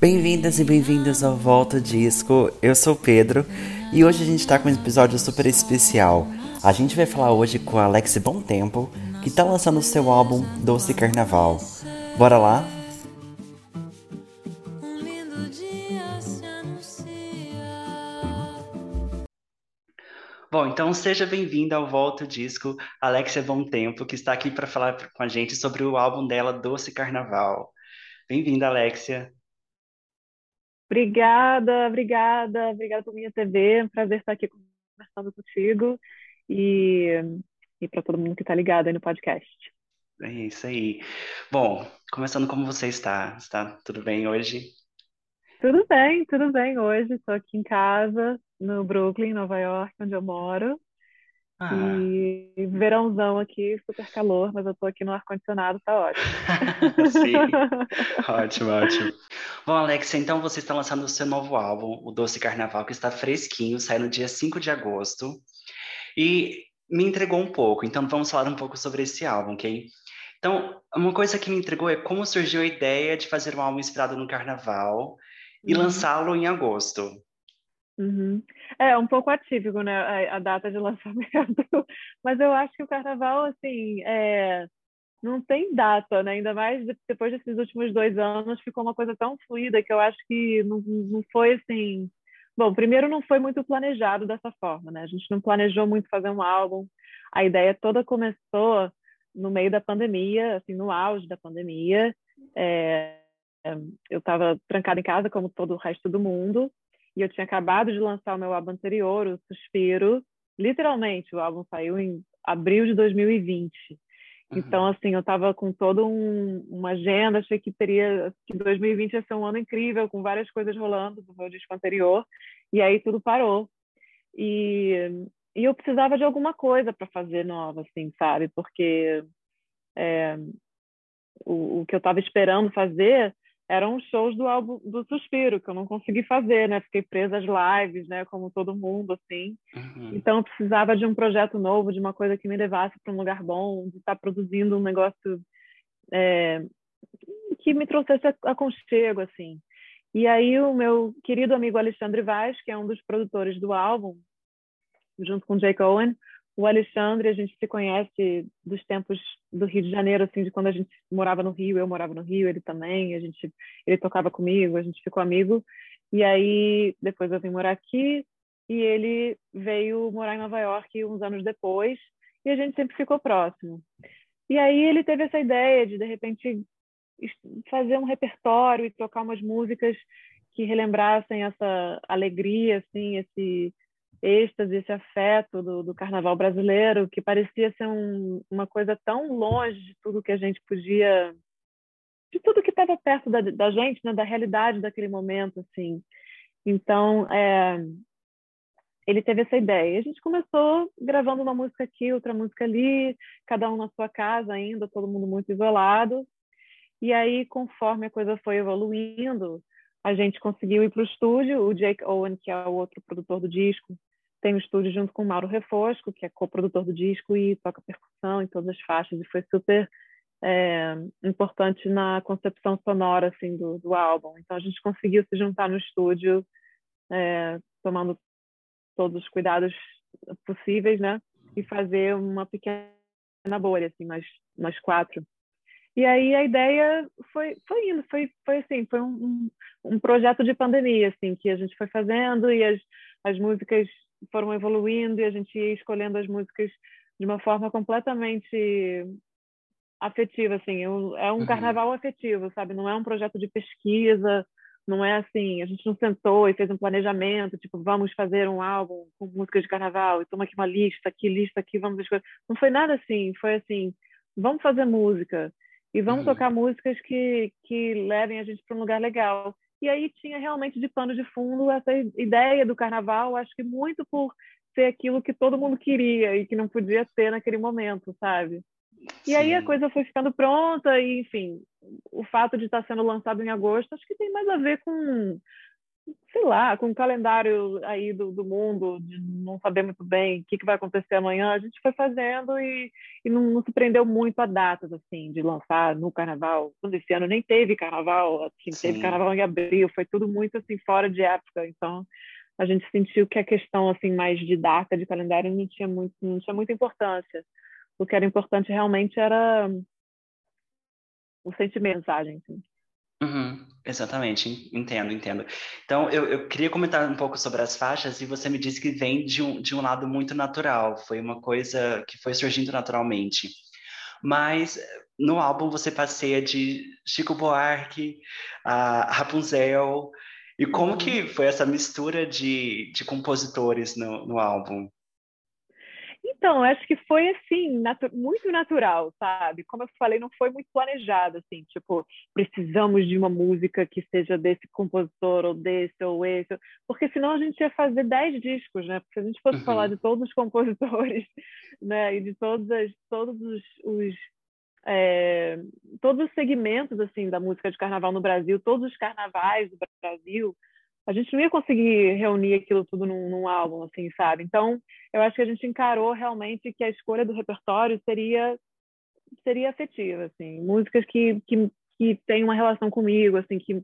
Bem-vindas e bem-vindos ao Volta Disco. Eu sou o Pedro e hoje a gente tá com um episódio super especial. A gente vai falar hoje com a Alex Bom Tempo, que tá lançando o seu álbum Doce Carnaval. Bora lá? Bom, então seja bem-vinda ao Volta Disco, Alexia Bom Tempo, que está aqui para falar com a gente sobre o álbum dela, Doce Carnaval. Bem-vinda, Alexia. Obrigada, obrigada, obrigada por minha TV. É um prazer estar aqui conversando contigo e, e para todo mundo que está ligado aí no podcast. É isso aí. Bom, começando como você está? Está tudo bem hoje? Tudo bem, tudo bem hoje. Estou aqui em casa, no Brooklyn, Nova York, onde eu moro. Ah. E verãozão aqui, super calor, mas eu tô aqui no ar-condicionado, tá ótimo. Sim, ótimo, ótimo. Bom, Alex, então você está lançando o seu novo álbum, o Doce Carnaval, que está fresquinho, sai no dia 5 de agosto. E me entregou um pouco, então vamos falar um pouco sobre esse álbum, ok? Então, uma coisa que me entregou é como surgiu a ideia de fazer um álbum inspirado no carnaval e uhum. lançá-lo em agosto. Uhum. É um pouco atípico, né, a, a, data de lançamento, mas eu acho que o carnaval, assim, é, não tem data, né? Ainda mais depois desses últimos dois anos, ficou uma coisa tão fluida que eu acho que não, não foi assim. Bom, primeiro não foi muito planejado dessa forma, né? A gente não planejou muito fazer um álbum. A ideia toda começou no meio da pandemia, assim, no auge da pandemia. É, eu estava trancada em casa, como todo o resto do mundo, e eu tinha acabado de lançar o meu álbum anterior, o Suspiro. Literalmente, o álbum saiu em abril de 2020. Uhum. Então, assim, eu estava com toda um, uma agenda, achei que teria que 2020 ia ser um ano incrível, com várias coisas rolando do meu disco anterior, e aí tudo parou. E, e eu precisava de alguma coisa para fazer nova, assim, sabe? Porque é, o, o que eu estava esperando fazer eram shows do álbum do Suspiro, que eu não consegui fazer, né? Fiquei presa às lives, né? Como todo mundo, assim. Uhum. Então, eu precisava de um projeto novo, de uma coisa que me levasse para um lugar bom, de estar produzindo um negócio é, que me trouxesse aconchego, assim. E aí, o meu querido amigo Alexandre Vaz, que é um dos produtores do álbum, junto com Jake Owen, o Alexandre, a gente se conhece dos tempos do Rio de Janeiro, assim, de quando a gente morava no Rio, eu morava no Rio, ele também, a gente, ele tocava comigo, a gente ficou amigo. E aí, depois eu vim morar aqui e ele veio morar em Nova York uns anos depois e a gente sempre ficou próximo. E aí ele teve essa ideia de, de repente, fazer um repertório e tocar umas músicas que relembrassem essa alegria, assim, esse êxtase, esse afeto do, do carnaval brasileiro, que parecia ser um, uma coisa tão longe de tudo que a gente podia, de tudo que estava perto da, da gente, né, da realidade daquele momento, assim. Então, é, ele teve essa ideia. A gente começou gravando uma música aqui, outra música ali, cada um na sua casa ainda, todo mundo muito isolado. E aí, conforme a coisa foi evoluindo, a gente conseguiu ir para o estúdio. O Jake Owen, que é o outro produtor do disco, tem um estúdio junto com o Mauro Refosco, que é co-produtor do disco e toca percussão em todas as faixas, e foi super é, importante na concepção sonora assim, do, do, álbum. Então a gente conseguiu se juntar no estúdio, é, tomando todos os cuidados possíveis, né? E fazer uma pequena bolha, assim, nós, nós quatro. E aí a ideia foi, foi indo, foi, foi assim, foi um, um, um projeto de pandemia, assim, que a gente foi fazendo e as, as músicas foram evoluindo e a gente ia escolhendo as músicas de uma forma completamente afetiva, assim, é um uhum. carnaval afetivo, sabe? Não é um projeto de pesquisa, não é assim, a gente não sentou e fez um planejamento, tipo, vamos fazer um álbum com músicas de carnaval, e toma aqui uma lista, aqui, lista, aqui, vamos escolher. Não foi nada assim, foi assim, vamos fazer música e vamos uhum. tocar músicas que, que levem a gente para um lugar legal. E aí tinha realmente de pano de fundo essa ideia do carnaval, acho que muito por ser aquilo que todo mundo queria e que não podia ser naquele momento, sabe? E aí a coisa foi ficando pronta e, enfim, o fato de estar sendo lançado em agosto, acho que tem mais a ver com sei lá, com o calendário aí do, do mundo, de não saber muito bem o que, que vai acontecer amanhã, a gente foi fazendo e, e não, não, se prendeu muito a datas, assim, de lançar no carnaval. Quando esse ano nem teve carnaval, assim, teve carnaval em abril, foi tudo muito, assim, fora de época. Então, a gente sentiu que a questão, assim, mais de data, de calendário, não tinha, muito, não tinha muita importância. O que era importante realmente era o sentimento, mensagem, assim. Uhum, exatamente, entendo, entendo. Então, eu, eu queria comentar um pouco sobre as faixas e você me disse que vem de um, de um lado muito natural, foi uma coisa que foi surgindo naturalmente. Mas no álbum você passeia de Chico Buarque a Rapunzel, e como que uhum. foi essa mistura de, de compositores no, no álbum? Então, acho que foi assim, natu muito natural, sabe? Como eu falei, não foi muito planejado, assim, tipo, precisamos de uma música que seja desse compositor, ou desse, ou esse, porque senão a gente ia fazer dez discos, né? Porque se a gente fosse uhum. falar de todos os compositores, né, e de todos, as, todos os, os é, todos os segmentos, assim, da música de carnaval no Brasil, todos os carnavais do Brasil, a gente não ia conseguir reunir aquilo tudo num, num, álbum, assim, sabe? Então, eu acho que a gente encarou realmente que a escolha do repertório seria seria afetiva, assim, músicas que que, que têm uma relação comigo, assim, que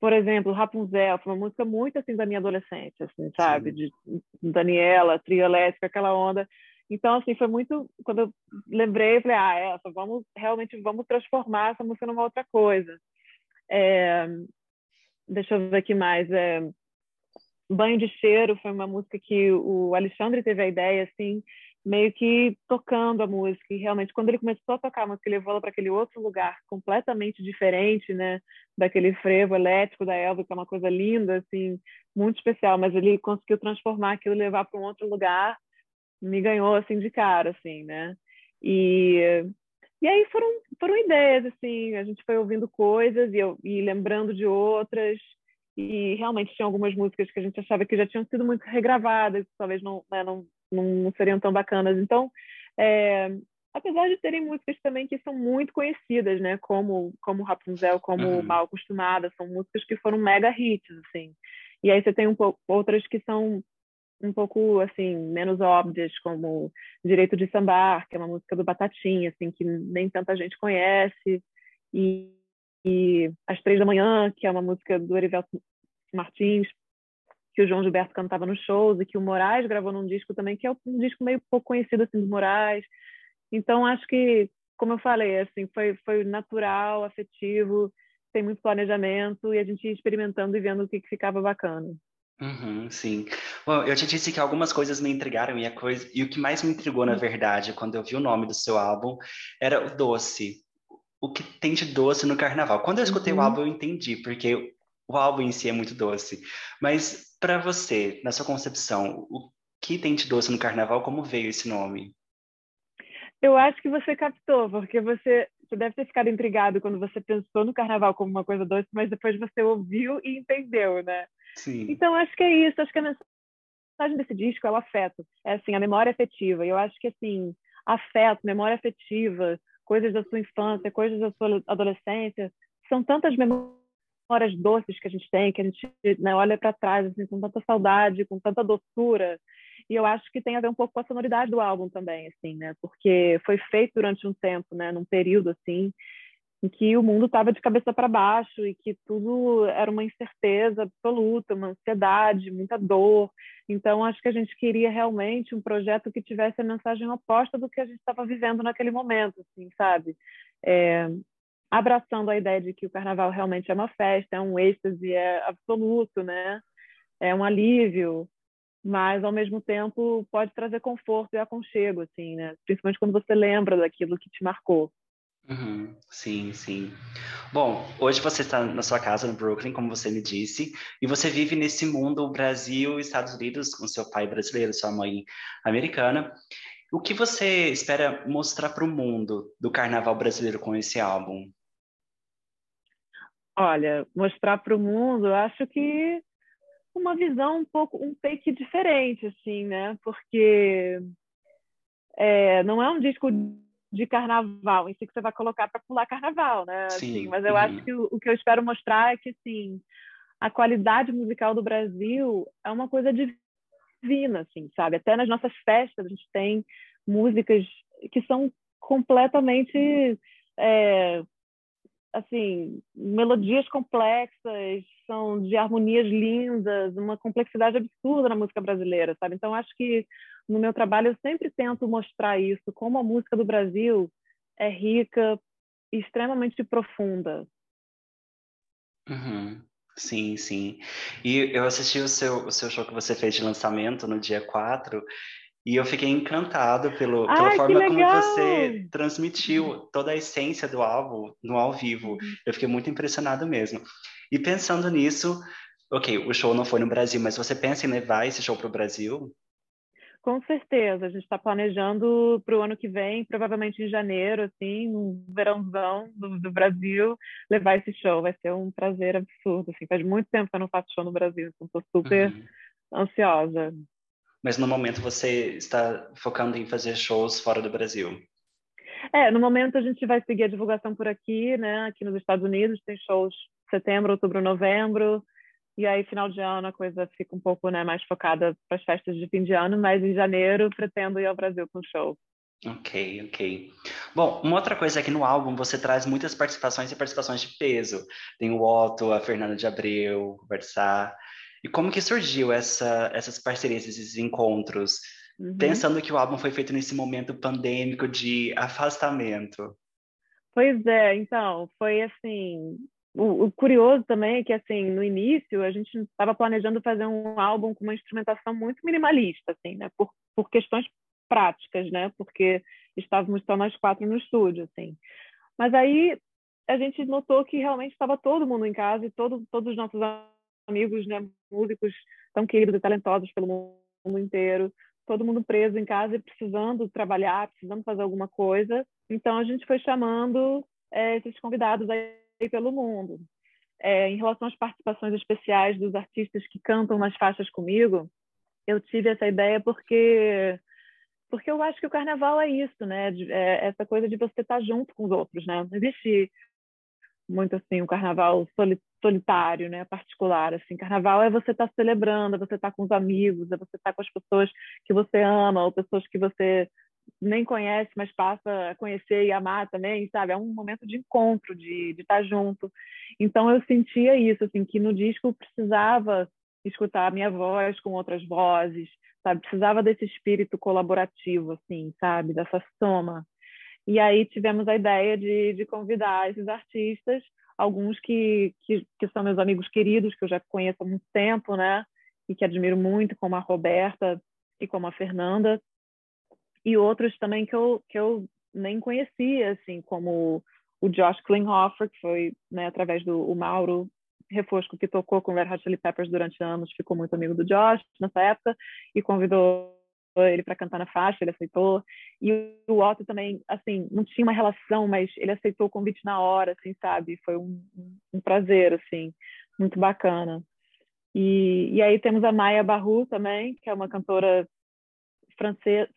por exemplo, Rapunzel foi uma música muito assim da minha adolescente, assim, sabe? Sim. De Daniela, trio elétrica, aquela onda. Então, assim, foi muito. Quando eu lembrei, eu falei, ah, essa, vamos realmente vamos transformar essa música numa outra coisa. É, deixa eu ver aqui mais. É, Banho de Cheiro foi uma música que o Alexandre teve a ideia, assim, meio que tocando a música. E realmente, quando ele começou a tocar a música, ele levou ela para aquele outro lugar completamente diferente, né? Daquele frevo elétrico da Elva, que é uma coisa linda, assim, muito especial. Mas ele conseguiu transformar aquilo, levar para um outro lugar. Me ganhou, assim, de cara, assim, né? E e aí foram, foram ideias, assim, a gente foi ouvindo coisas e, eu, e lembrando de outras, e realmente tinha algumas músicas que a gente achava que já tinham sido muito regravadas, talvez não, né, não, não seriam tão bacanas. Então, é, apesar de terem músicas também que são muito conhecidas, né, como, como Rapunzel, como uhum. Mal Acostumada, são músicas que foram mega hits, assim. E aí você tem um pouco outras que são um pouco assim menos óbvias como Direito de Sambar, que é uma música do Batatinha, assim que nem tanta gente conhece, e, e Três da Manhã, que é uma música do Erivelto Martins, que o João Gilberto cantava nos shows e que o Moraes gravou num disco também, que é um disco meio pouco conhecido assim do Moraes. Então acho que, como eu falei, assim foi foi natural, afetivo, tem muito planejamento e a gente ia experimentando e vendo o que, que ficava bacana. Uhum, sim. Bom, eu te disse que algumas coisas me intrigaram e, a coisa, e o que mais me intrigou, na verdade, quando eu vi o nome do seu álbum, era o doce. O que tem de doce no carnaval? Quando eu escutei uhum. o álbum, eu entendi, porque o álbum em si é muito doce. Mas para você, na sua concepção, o que tem de doce no carnaval? Como veio esse nome? Eu acho que você captou, porque você, você deve ter ficado intrigado quando você pensou no carnaval como uma coisa doce, mas depois você ouviu e entendeu, né? Sim. Então, acho que é isso. Acho que a mensagem desse disco é o afeto. É, assim, a memória afetiva. E eu acho que, assim, afeto, memória afetiva, coisas da sua infância, coisas da sua adolescência, são tantas memórias doces que a gente tem, que a gente né, olha para trás assim, com tanta saudade, com tanta doçura. E eu acho que tem a ver um pouco com a sonoridade do álbum também, assim, né? Porque foi feito durante um tempo, né? Num período, assim, em que o mundo estava de cabeça para baixo e que tudo era uma incerteza absoluta, uma ansiedade, muita dor. Então, acho que a gente queria realmente um projeto que tivesse a mensagem oposta do que a gente estava vivendo naquele momento, assim, sabe? É, abraçando a ideia de que o carnaval realmente é uma festa, é um êxtase, é absoluto, né? É um alívio, mas ao mesmo tempo pode trazer conforto e aconchego, assim, né? Principalmente quando você lembra daquilo que te marcou. Uhum, sim, sim. Bom, hoje você está na sua casa no Brooklyn, como você me disse, e você vive nesse mundo Brasil, Estados Unidos, com seu pai brasileiro, sua mãe americana. O que você espera mostrar para o mundo do carnaval brasileiro com esse álbum? Olha, mostrar para o mundo, acho que uma visão um pouco, um take diferente, assim, né? Porque é, não é um disco de carnaval em si que você vai colocar para pular carnaval, né? Sim. Assim, mas eu uhum. acho que o, o, que eu espero mostrar é que, assim, a qualidade musical do Brasil é uma coisa divina, assim, sabe? Até nas nossas festas a gente tem músicas que são completamente é, assim melodias complexas são de harmonias lindas uma complexidade absurda na música brasileira sabe então acho que no meu trabalho eu sempre tento mostrar isso como a música do Brasil é rica e extremamente profunda uhum. Sim, sim. E eu assisti o seu, o seu show que você fez de lançamento no dia 4 e eu fiquei encantado pelo, pela Ai, forma como você transmitiu toda a essência do álbum no ao vivo. Uhum. Eu fiquei muito impressionado mesmo. E pensando nisso, ok, o show não foi no Brasil, mas você pensa em levar esse show para o Brasil? Com certeza, a gente está planejando para o ano que vem, provavelmente em janeiro, assim, no verãozão do, do, Brasil, levar esse show. Vai ser um prazer absurdo. Assim, faz muito tempo que eu não faço show no Brasil, então estou super uhum. ansiosa mas no momento você está focando em fazer shows fora do Brasil? É, no momento a gente vai seguir a divulgação por aqui, né? Aqui nos Estados Unidos tem shows setembro, outubro, novembro. E aí, final de ano, a coisa fica um pouco né, mais focada para as festas de fim de ano, mas em janeiro pretendo ir ao Brasil com show. Ok, ok. Bom, uma outra coisa é que no álbum você traz muitas participações e participações de peso. Tem o Otto, a Fernanda de Abreu, o Versar. E como que surgiu essa, essas parcerias, esses encontros? Uhum. Pensando que o álbum foi feito nesse momento pandêmico de afastamento. Pois é, então, foi assim. O, o curioso também é que, assim, no início, a gente estava planejando fazer um álbum com uma instrumentação muito minimalista, assim, né? Por, por questões práticas, né? Porque estávamos só nós quatro no estúdio, assim. Mas aí a gente notou que realmente estava todo mundo em casa e todo, todos os nossos amigos, né, músicos tão queridos e talentosos pelo mundo inteiro, todo mundo preso em casa e precisando trabalhar, precisando fazer alguma coisa. Então a gente foi chamando é, esses convidados aí pelo mundo. É, em relação às participações especiais dos artistas que cantam nas faixas comigo, eu tive essa ideia porque porque eu acho que o carnaval é isso, né? É essa coisa de você estar junto com os outros, né? Não existe muito assim o carnaval solitário, né, particular, assim, carnaval é você estar tá celebrando, é você estar tá com os amigos, é você estar tá com as pessoas que você ama, ou pessoas que você nem conhece, mas passa a conhecer e amar também, sabe? É um momento de encontro, de, estar junto. Então eu sentia isso, assim, que no disco eu precisava escutar a minha voz com outras vozes, sabe? Precisava desse espírito colaborativo, assim, sabe? Dessa soma. E aí tivemos a ideia de, de convidar esses artistas, alguns que, que, que, são meus amigos queridos, que eu já conheço há muito tempo, né? E que admiro muito, como a Roberta e como a Fernanda. E outros também que eu, que eu nem conhecia, assim, como o Josh Klinghoffer, que foi né, através do o Mauro Refosco, que tocou com Red Hot Chili Peppers durante anos, ficou muito amigo do Josh nessa época e convidou ele para cantar na faixa, ele aceitou. E o Otto também, assim, não tinha uma relação, mas ele aceitou o convite na hora, assim, sabe? Foi um, um prazer, assim, muito bacana. E, e aí temos a Maya Barru também, que é uma cantora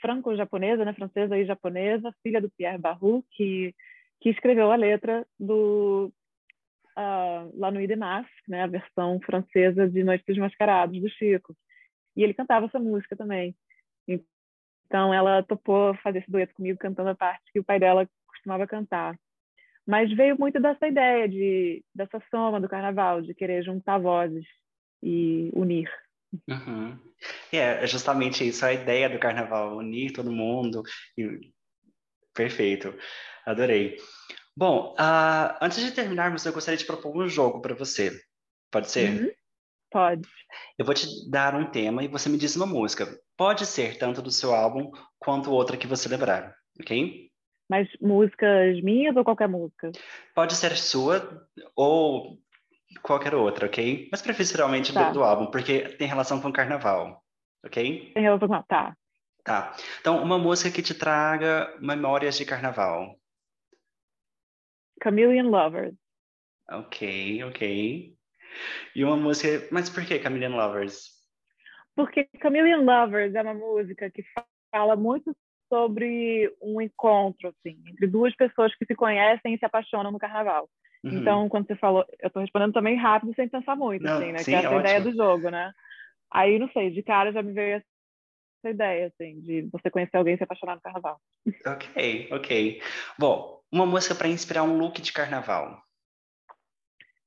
franco-japonesa, né? Francesa e japonesa, filha do Pierre Barru, que, que escreveu a letra do uh, La Nuit de Masque, né? A versão francesa de Noite dos Mascarados, do Chico. E ele cantava essa música também. Então ela topou fazer esse dueto comigo cantando a parte que o pai dela costumava cantar. Mas veio muito dessa ideia de dessa soma do carnaval, de querer juntar vozes e unir. Uhum. É, justamente isso, a ideia do carnaval, unir todo mundo. E... Perfeito, adorei. Bom, uh, antes de terminarmos, eu gostaria de propor um jogo para você. Pode ser? Uhum. Pode. Eu vou te dar um tema e você me diz uma música. Pode ser tanto do seu álbum quanto outra que você lembrar, ok? Mas músicas minhas ou qualquer música? Pode ser sua ou qualquer outra, ok? Mas preferencialmente tá. do, do, álbum, porque tem relação com o carnaval, ok? Tem relação com... Tá. Tá. Então, uma música que te traga memórias de carnaval. Chameleon Lovers. Ok, ok. E uma música. Mas por que Chameleon Lovers? Porque Chameleon Lovers é uma música que fala muito sobre um encontro assim, entre duas pessoas que se conhecem e se apaixonam no carnaval. Uhum. Então, quando você falou, eu tô respondendo também rápido, sem pensar muito, não, assim, né? Sim, que é essa ótimo. ideia do jogo, né? Aí, não sei, de cara já me veio essa ideia, assim, de você conhecer alguém e se apaixonar no carnaval. Ok, ok. Bom, uma música para inspirar um look de carnaval.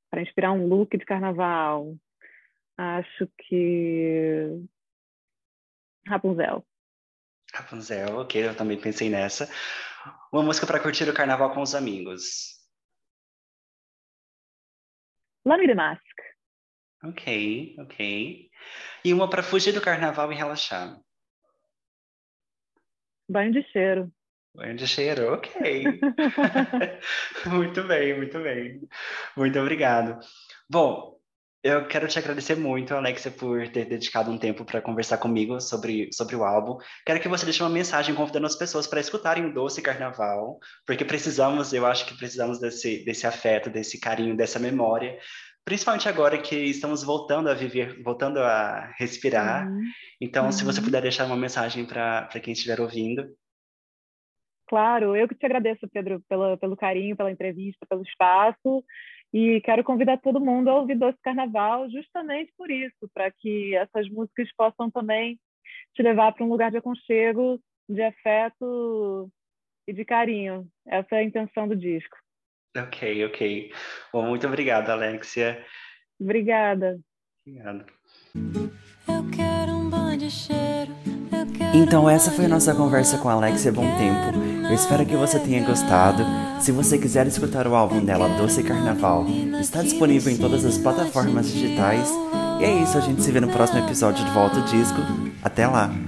Para inspirar um look de carnaval, acho que Rapunzel. Rapunzel, ok, eu também pensei nessa. Uma música para curtir o carnaval com os amigos. Lame de Mask. Ok, ok. E uma para fugir do carnaval e relaxar. Banho de cheiro. De cheiro, ok. muito bem, muito bem. Muito obrigado. Bom, eu quero te agradecer muito, Alexia, por ter dedicado um tempo para conversar comigo sobre, sobre o álbum. Quero que você deixe uma mensagem convidando as pessoas para escutarem o Doce Carnaval, porque precisamos, eu acho que precisamos desse, desse afeto, desse carinho, dessa memória, principalmente agora que estamos voltando a viver, voltando a respirar. Uhum. Então, uhum. se você uhum. puder deixar uma mensagem para quem estiver ouvindo. Claro, eu que te agradeço, Pedro, pelo, pelo carinho, pela entrevista, pelo espaço. E quero convidar todo mundo a ouvir Doce Carnaval justamente por isso, para que essas músicas possam também te levar para um lugar de aconchego, de afeto e de carinho. Essa é a intenção do disco. Ok, ok. Bom, muito obrigado, Alexia. Obrigada. Obrigado. Eu quero um banho de cheiro. Então essa foi a nossa conversa com a Alexia Bom Tempo. Eu espero que você tenha gostado. Se você quiser escutar o álbum dela, Doce Carnaval, está disponível em todas as plataformas digitais. E é isso, a gente se vê no próximo episódio de Volta Disco. Até lá!